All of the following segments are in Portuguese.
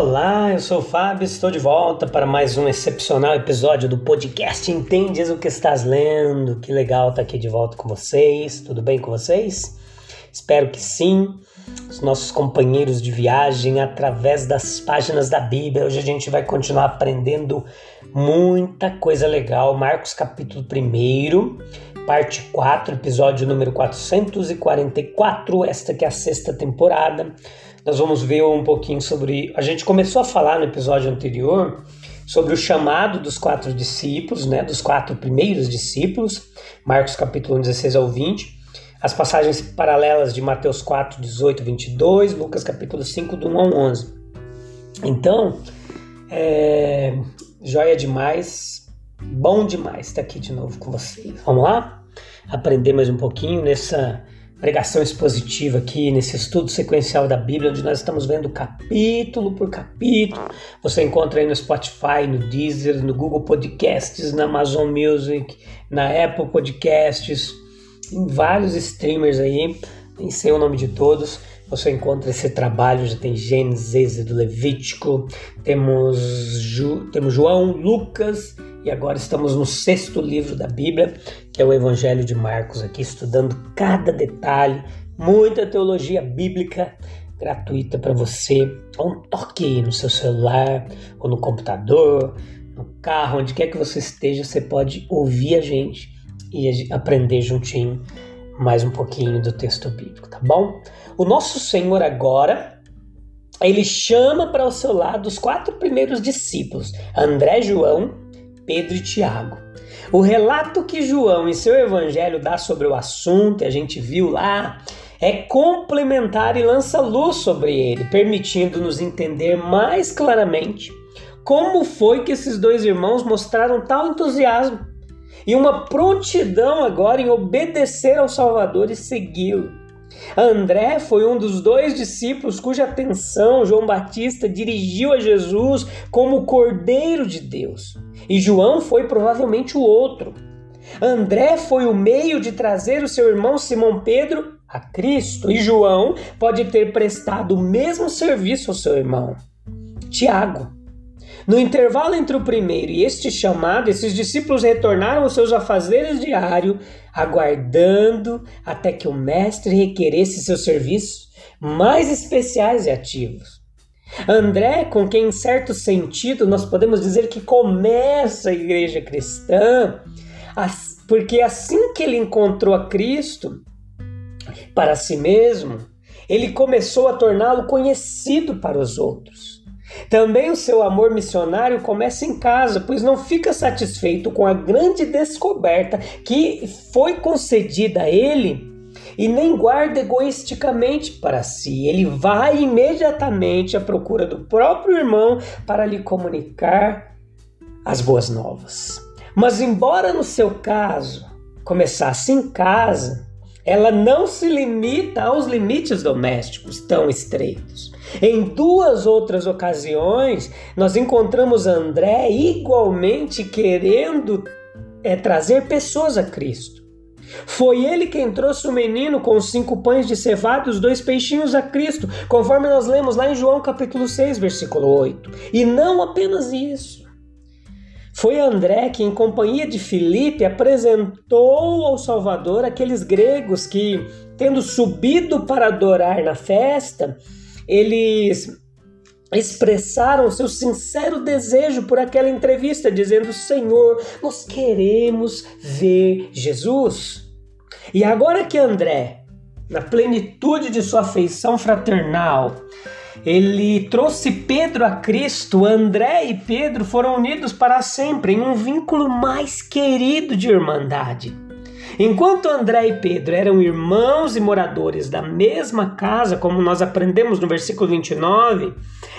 Olá, eu sou o Fábio, estou de volta para mais um excepcional episódio do podcast Entendes o que estás lendo. Que legal estar aqui de volta com vocês. Tudo bem com vocês? Espero que sim. Os nossos companheiros de viagem através das páginas da Bíblia. Hoje a gente vai continuar aprendendo muita coisa legal. Marcos capítulo 1, parte 4, episódio número 444. Esta que é a sexta temporada nós vamos ver um pouquinho sobre. A gente começou a falar no episódio anterior sobre o chamado dos quatro discípulos, né, dos quatro primeiros discípulos, Marcos capítulo 16 ao 20, as passagens paralelas de Mateus 4, 18 22, Lucas capítulo 5, do 1 ao 11. Então, é, joia demais, bom demais estar aqui de novo com vocês. Vamos lá? Aprender mais um pouquinho nessa pregação expositiva aqui nesse estudo sequencial da Bíblia, onde nós estamos vendo capítulo por capítulo. Você encontra aí no Spotify, no Deezer, no Google Podcasts, na Amazon Music, na Apple Podcasts, em vários streamers aí, nem sei o nome de todos. Você encontra esse trabalho, já tem Gênesis, Êxodo, Levítico, temos, Ju, temos João, Lucas, e agora estamos no sexto livro da Bíblia, que é o Evangelho de Marcos, aqui estudando cada detalhe, muita teologia bíblica gratuita para você. Um toque aí no seu celular, ou no computador, no carro, onde quer que você esteja, você pode ouvir a gente e aprender juntinho mais um pouquinho do texto bíblico, tá bom? O nosso Senhor agora ele chama para o seu lado os quatro primeiros discípulos, André, João Pedro e Tiago. O relato que João em seu evangelho dá sobre o assunto, a gente viu lá, é complementar e lança luz sobre ele, permitindo-nos entender mais claramente como foi que esses dois irmãos mostraram tal entusiasmo e uma prontidão agora em obedecer ao Salvador e segui-lo. André foi um dos dois discípulos cuja atenção João Batista dirigiu a Jesus como Cordeiro de Deus. E João foi provavelmente o outro. André foi o meio de trazer o seu irmão Simão Pedro a Cristo. E João pode ter prestado o mesmo serviço ao seu irmão, Tiago. No intervalo entre o primeiro e este chamado, esses discípulos retornaram aos seus afazeres diários, aguardando até que o mestre requeresse seus serviços mais especiais e ativos. André, com quem, em certo sentido, nós podemos dizer que começa a igreja cristã, porque assim que ele encontrou a Cristo para si mesmo, ele começou a torná-lo conhecido para os outros. Também o seu amor missionário começa em casa, pois não fica satisfeito com a grande descoberta que foi concedida a ele e nem guarda egoisticamente para si. Ele vai imediatamente à procura do próprio irmão para lhe comunicar as boas novas. Mas, embora no seu caso começasse em casa, ela não se limita aos limites domésticos tão estreitos. Em duas outras ocasiões, nós encontramos André igualmente querendo é, trazer pessoas a Cristo. Foi ele quem trouxe o menino com os cinco pães de cevada e os dois peixinhos a Cristo, conforme nós lemos lá em João capítulo 6, versículo 8. E não apenas isso. Foi André que, em companhia de Filipe, apresentou ao Salvador aqueles gregos que, tendo subido para adorar na festa, eles expressaram seu sincero desejo por aquela entrevista, dizendo: Senhor, nós queremos ver Jesus. E agora que André, na plenitude de sua afeição fraternal, ele trouxe Pedro a Cristo, André e Pedro foram unidos para sempre em um vínculo mais querido de irmandade. Enquanto André e Pedro eram irmãos e moradores da mesma casa, como nós aprendemos no versículo 29,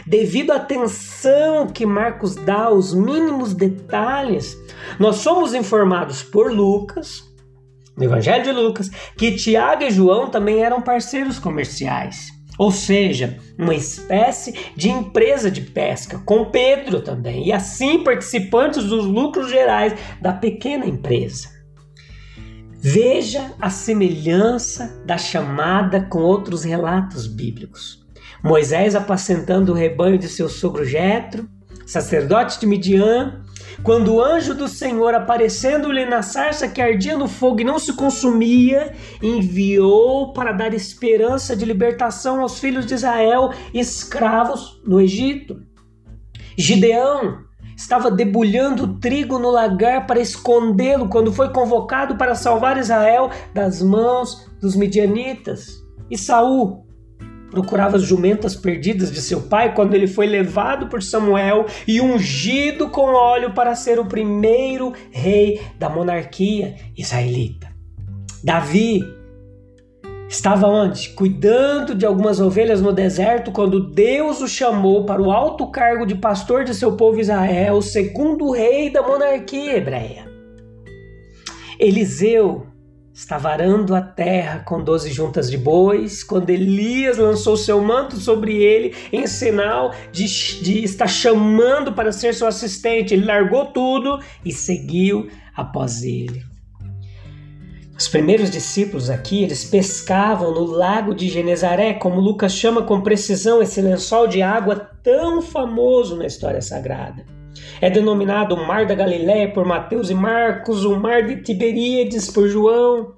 devido à atenção que Marcos dá aos mínimos detalhes, nós somos informados por Lucas, no Evangelho de Lucas, que Tiago e João também eram parceiros comerciais. Ou seja, uma espécie de empresa de pesca, com Pedro também, e assim participantes dos lucros gerais da pequena empresa. Veja a semelhança da chamada com outros relatos bíblicos. Moisés apacentando o rebanho de seu sogro Jetro, sacerdote de Midian, quando o anjo do Senhor, aparecendo-lhe na sarça que ardia no fogo e não se consumia, enviou para dar esperança de libertação aos filhos de Israel, escravos no Egito. Gideão, estava debulhando trigo no lagar para escondê-lo quando foi convocado para salvar Israel das mãos dos midianitas. E Saul procurava as jumentas perdidas de seu pai quando ele foi levado por Samuel e ungido com óleo para ser o primeiro rei da monarquia israelita. Davi Estava onde? Cuidando de algumas ovelhas no deserto, quando Deus o chamou para o alto cargo de pastor de seu povo Israel, segundo rei da monarquia hebreia. Eliseu estava arando a terra com doze juntas de bois, quando Elias lançou seu manto sobre ele, em sinal de, de estar chamando para ser seu assistente. Ele largou tudo e seguiu após ele. Os primeiros discípulos aqui, eles pescavam no lago de Genezaré, como Lucas chama com precisão esse lençol de água tão famoso na história sagrada. É denominado o Mar da Galiléia por Mateus e Marcos, o Mar de Tiberíades por João.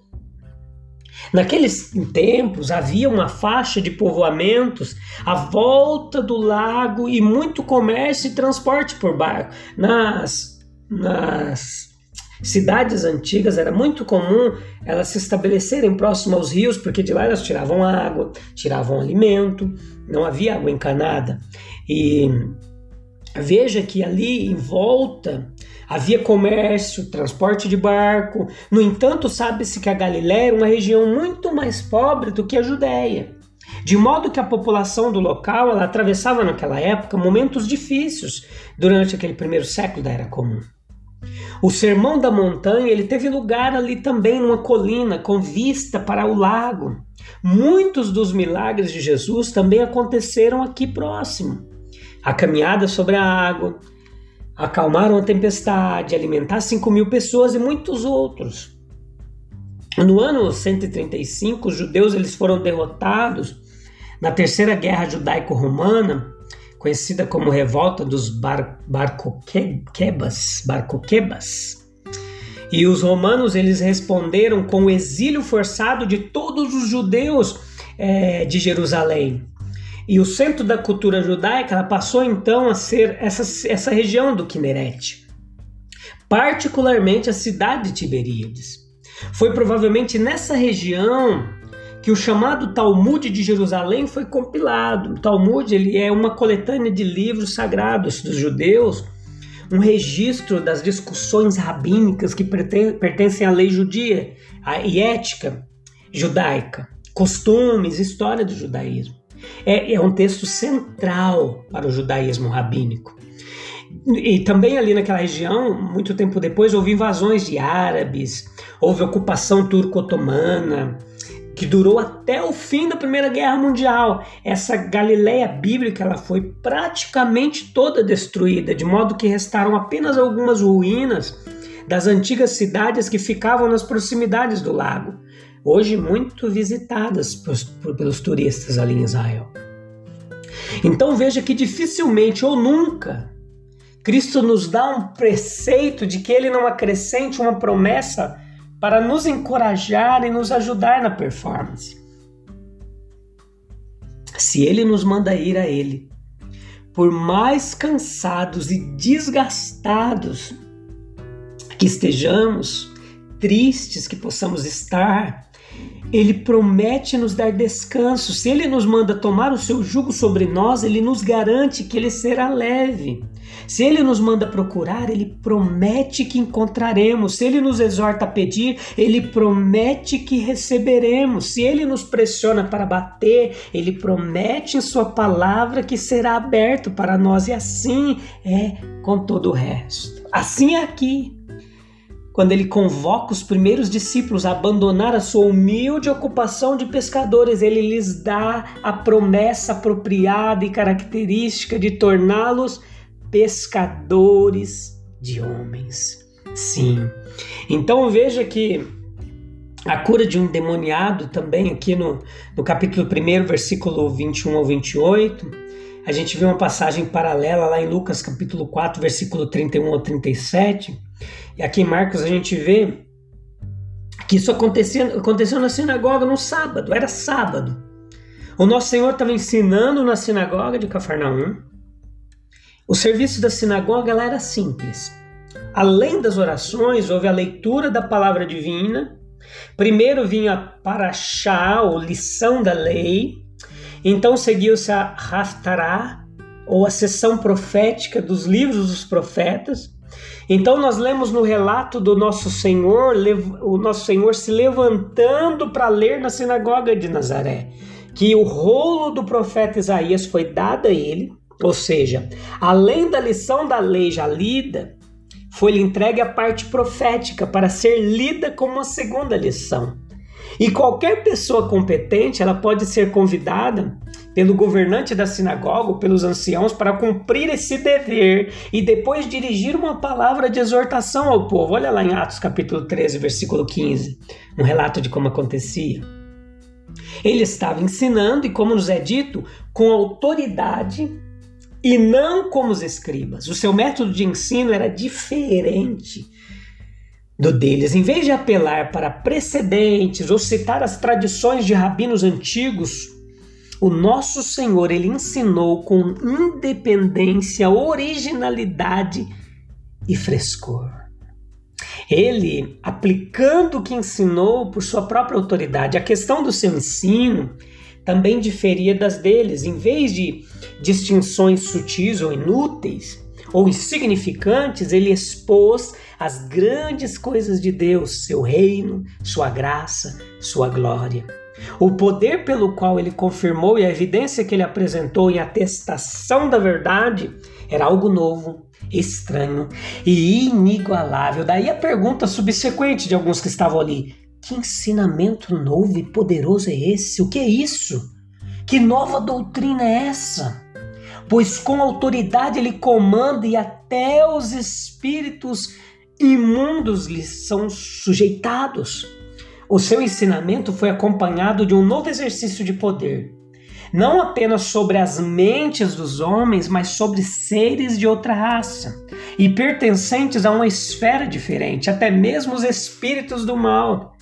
Naqueles tempos havia uma faixa de povoamentos à volta do lago e muito comércio e transporte por barco. Nas, nas cidades antigas era muito comum elas se estabelecerem próximo aos rios, porque de lá elas tiravam água, tiravam alimento, não havia água encanada. E veja que ali em volta havia comércio, transporte de barco. No entanto, sabe-se que a Galiléia era uma região muito mais pobre do que a Judéia. De modo que a população do local ela atravessava naquela época momentos difíceis durante aquele primeiro século da Era Comum. O Sermão da Montanha ele teve lugar ali também numa colina com vista para o lago. Muitos dos milagres de Jesus também aconteceram aqui próximo. A caminhada sobre a água, acalmaram a tempestade, alimentar 5 mil pessoas e muitos outros. No ano 135, os judeus eles foram derrotados na Terceira Guerra Judaico-Romana conhecida como Revolta dos Bar Barcoquebas, Barcoquebas. E os romanos eles responderam com o exílio forçado de todos os judeus é, de Jerusalém. E o centro da cultura judaica passou então a ser essa, essa região do Quinerete, particularmente a cidade de Tiberíades. Foi provavelmente nessa região que o chamado Talmud de Jerusalém foi compilado. O Talmud ele é uma coletânea de livros sagrados dos judeus, um registro das discussões rabínicas que pertencem à lei judia e ética judaica, costumes, história do judaísmo. É, é um texto central para o judaísmo rabínico. E também ali naquela região, muito tempo depois, houve invasões de árabes, houve ocupação turco-otomana, que durou até o fim da Primeira Guerra Mundial. Essa Galileia bíblica ela foi praticamente toda destruída, de modo que restaram apenas algumas ruínas das antigas cidades que ficavam nas proximidades do lago, hoje muito visitadas por, pelos turistas ali em Israel. Então veja que dificilmente ou nunca Cristo nos dá um preceito de que ele não acrescente uma promessa para nos encorajar e nos ajudar na performance. Se Ele nos manda ir a Ele, por mais cansados e desgastados que estejamos, tristes que possamos estar, ele promete nos dar descanso. Se ele nos manda tomar o seu jugo sobre nós, ele nos garante que ele será leve. Se ele nos manda procurar, ele promete que encontraremos. Se ele nos exorta a pedir, ele promete que receberemos. Se ele nos pressiona para bater, ele promete em sua palavra que será aberto para nós. E assim é com todo o resto. Assim é aqui quando ele convoca os primeiros discípulos a abandonar a sua humilde ocupação de pescadores, ele lhes dá a promessa apropriada e característica de torná-los pescadores de homens. Sim. Então veja que a cura de um demoniado também aqui no, no capítulo 1, versículo 21 ao 28, a gente vê uma passagem paralela lá em Lucas capítulo 4, versículo 31 ao 37, e aqui em Marcos a gente vê que isso acontecia, aconteceu na sinagoga no sábado, era sábado. O nosso Senhor estava ensinando na sinagoga de Cafarnaum. O serviço da sinagoga era simples. Além das orações, houve a leitura da palavra divina. Primeiro vinha para chá ou lição da lei. Então seguiu-se a Haftarah, ou a sessão profética dos livros dos profetas. Então nós lemos no relato do nosso Senhor, o nosso Senhor se levantando para ler na sinagoga de Nazaré, que o rolo do profeta Isaías foi dado a ele, ou seja, além da lição da lei já lida, foi-lhe entregue a parte profética para ser lida como uma segunda lição. E qualquer pessoa competente, ela pode ser convidada pelo governante da sinagoga, pelos anciãos, para cumprir esse dever e depois dirigir uma palavra de exortação ao povo. Olha lá em Atos capítulo 13, versículo 15, um relato de como acontecia. Ele estava ensinando, e como nos é dito, com autoridade e não como os escribas. O seu método de ensino era diferente do deles. Em vez de apelar para precedentes ou citar as tradições de rabinos antigos, o nosso Senhor ele ensinou com independência, originalidade e frescor. Ele, aplicando o que ensinou por sua própria autoridade, a questão do seu ensino também diferia das deles. Em vez de distinções sutis ou inúteis ou insignificantes, ele expôs as grandes coisas de Deus, seu reino, sua graça, sua glória. O poder pelo qual ele confirmou e a evidência que ele apresentou em atestação da verdade era algo novo, estranho e inigualável. Daí a pergunta subsequente de alguns que estavam ali: que ensinamento novo e poderoso é esse? O que é isso? Que nova doutrina é essa? Pois com autoridade ele comanda e até os espíritos imundos lhes são sujeitados. O seu ensinamento foi acompanhado de um novo exercício de poder, não apenas sobre as mentes dos homens, mas sobre seres de outra raça e pertencentes a uma esfera diferente, até mesmo os espíritos do mal.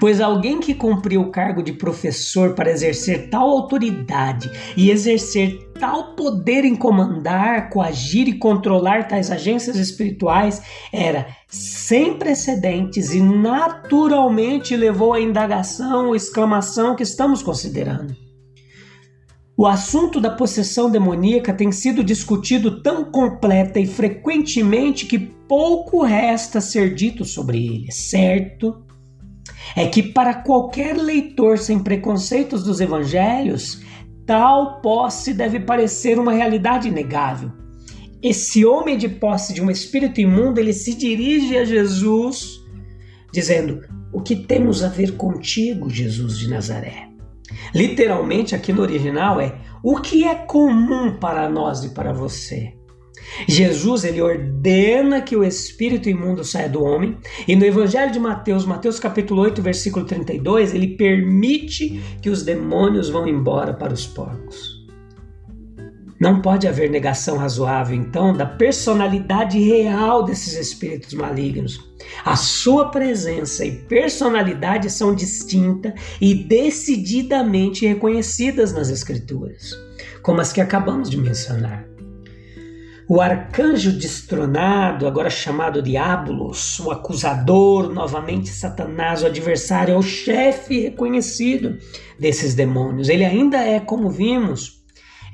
Pois alguém que cumpriu o cargo de professor para exercer tal autoridade e exercer tal poder em comandar, coagir e controlar tais agências espirituais era sem precedentes e naturalmente levou à indagação ou exclamação que estamos considerando. O assunto da possessão demoníaca tem sido discutido tão completa e frequentemente que pouco resta ser dito sobre ele, certo? É que para qualquer leitor sem preconceitos dos evangelhos, tal posse deve parecer uma realidade inegável. Esse homem de posse de um espírito imundo, ele se dirige a Jesus dizendo: "O que temos a ver contigo, Jesus de Nazaré?" Literalmente aqui no original é: "O que é comum para nós e para você?" Jesus ele ordena que o espírito imundo saia do homem, e no Evangelho de Mateus, Mateus capítulo 8, versículo 32, ele permite que os demônios vão embora para os porcos. Não pode haver negação razoável, então, da personalidade real desses espíritos malignos. A sua presença e personalidade são distintas e decididamente reconhecidas nas Escrituras, como as que acabamos de mencionar. O arcanjo destronado, agora chamado Diabolos, o acusador, novamente Satanás, o adversário, é o chefe reconhecido desses demônios. Ele ainda é, como vimos,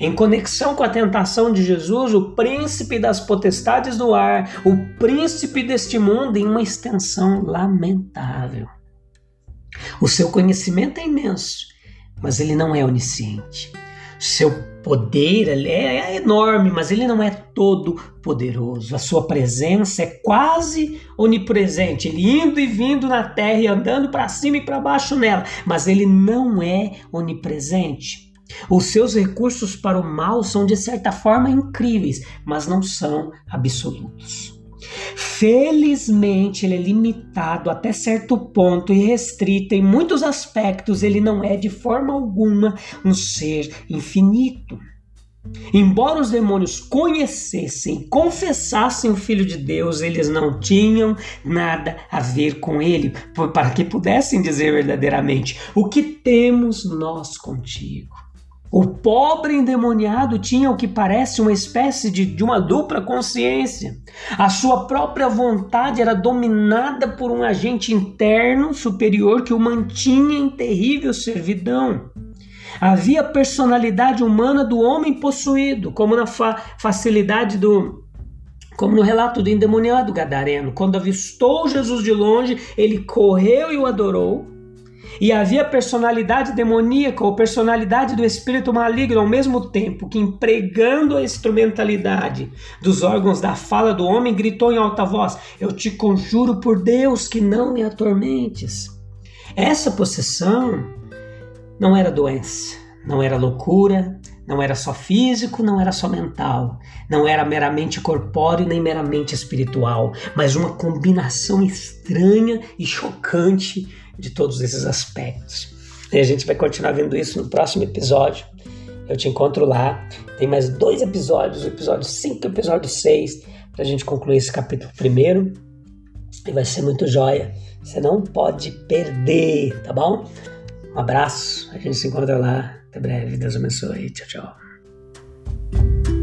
em conexão com a tentação de Jesus, o príncipe das potestades do ar, o príncipe deste mundo, em uma extensão lamentável. O seu conhecimento é imenso, mas ele não é onisciente. Seu poder é, enorme, mas ele não é todo poderoso. A sua presença é quase onipresente, ele indo e vindo na terra e andando para cima e para baixo nela, mas ele não é onipresente. Os seus recursos para o mal são de certa forma incríveis, mas não são absolutos. Felizmente, ele é limitado até certo ponto e restrito em muitos aspectos, ele não é de forma alguma um ser infinito. Embora os demônios conhecessem, confessassem o Filho de Deus, eles não tinham nada a ver com ele, para que pudessem dizer verdadeiramente: O que temos nós contigo? O pobre endemoniado tinha o que parece uma espécie de, de uma dupla consciência. A sua própria vontade era dominada por um agente interno superior que o mantinha em terrível servidão. Havia personalidade humana do homem possuído, como na fa facilidade do, como no relato do endemoniado gadareno, quando avistou Jesus de longe, ele correu e o adorou. E havia personalidade demoníaca ou personalidade do espírito maligno ao mesmo tempo que, empregando a instrumentalidade dos órgãos da fala do homem, gritou em alta voz: Eu te conjuro por Deus que não me atormentes. Essa possessão não era doença, não era loucura, não era só físico, não era só mental, não era meramente corpóreo nem meramente espiritual, mas uma combinação estranha e chocante de todos esses aspectos. E a gente vai continuar vendo isso no próximo episódio. Eu te encontro lá. Tem mais dois episódios, o episódio 5 e o episódio 6, para a gente concluir esse capítulo primeiro. E vai ser muito joia. Você não pode perder, tá bom? Um abraço. A gente se encontra lá. Até breve. Deus abençoe. Tchau, tchau.